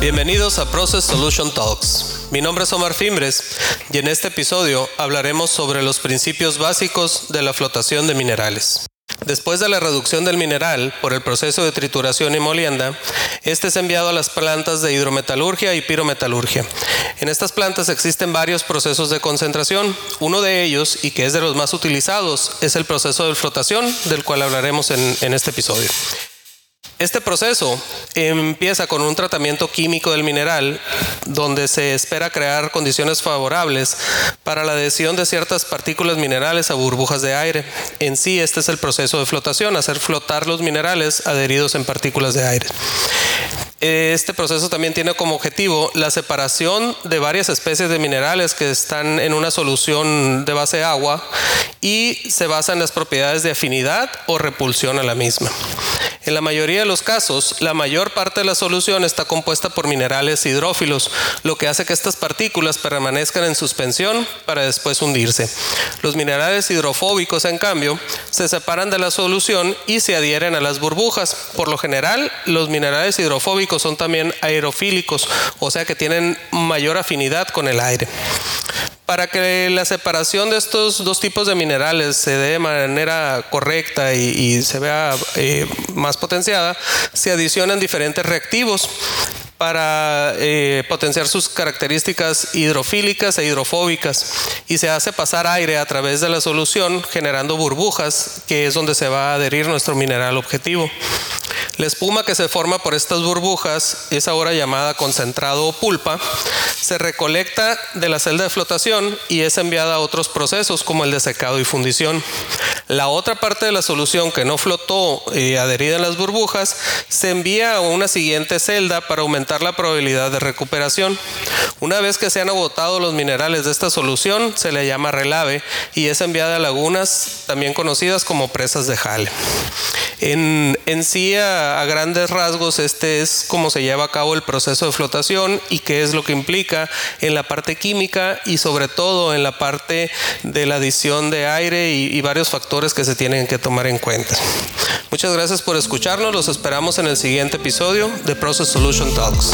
Bienvenidos a Process Solution Talks. Mi nombre es Omar Fimbres y en este episodio hablaremos sobre los principios básicos de la flotación de minerales. Después de la reducción del mineral por el proceso de trituración y molienda, este es enviado a las plantas de hidrometalurgia y pirometalurgia. En estas plantas existen varios procesos de concentración. Uno de ellos, y que es de los más utilizados, es el proceso de flotación, del cual hablaremos en, en este episodio. Este proceso empieza con un tratamiento químico del mineral donde se espera crear condiciones favorables para la adhesión de ciertas partículas minerales a burbujas de aire. En sí, este es el proceso de flotación, hacer flotar los minerales adheridos en partículas de aire. Este proceso también tiene como objetivo la separación de varias especies de minerales que están en una solución de base agua y se basa en las propiedades de afinidad o repulsión a la misma. En la mayoría de los casos, la mayor parte de la solución está compuesta por minerales hidrófilos, lo que hace que estas partículas permanezcan en suspensión para después hundirse. Los minerales hidrofóbicos, en cambio, se separan de la solución y se adhieren a las burbujas. Por lo general, los minerales hidrofóbicos son también aerofílicos, o sea que tienen mayor afinidad con el aire. Para que la separación de estos dos tipos de minerales se dé de manera correcta y, se vea eh, más potenciada, se adicionan diferentes reactivos para eh, potenciar sus características hidrofílicas e hidrofóbicas y se hace pasar aire a través de la solución generando burbujas que es donde se va a adherir nuestro mineral objetivo. La espuma que se forma por estas burbujas es ahora llamada concentrado o pulpa. Se recolecta de la celda de flotación y es enviada a otros procesos como el de secado y fundición. La otra parte de la solución que no flotó y adherida en las burbujas se envía a una siguiente celda para aumentar la probabilidad de recuperación. Una vez que se han agotado los minerales de esta solución, se le llama relave y es enviada a lagunas también conocidas como presas de jale. En, sí, a, grandes rasgos, este es cómo se lleva a cabo el proceso de flotación y qué es lo que implica en la parte química y sobre todo en la parte de la adición de aire y varios factores que se tienen que tomar en cuenta. Muchas gracias por escucharnos, los esperamos en el siguiente episodio de Process Solution Talks.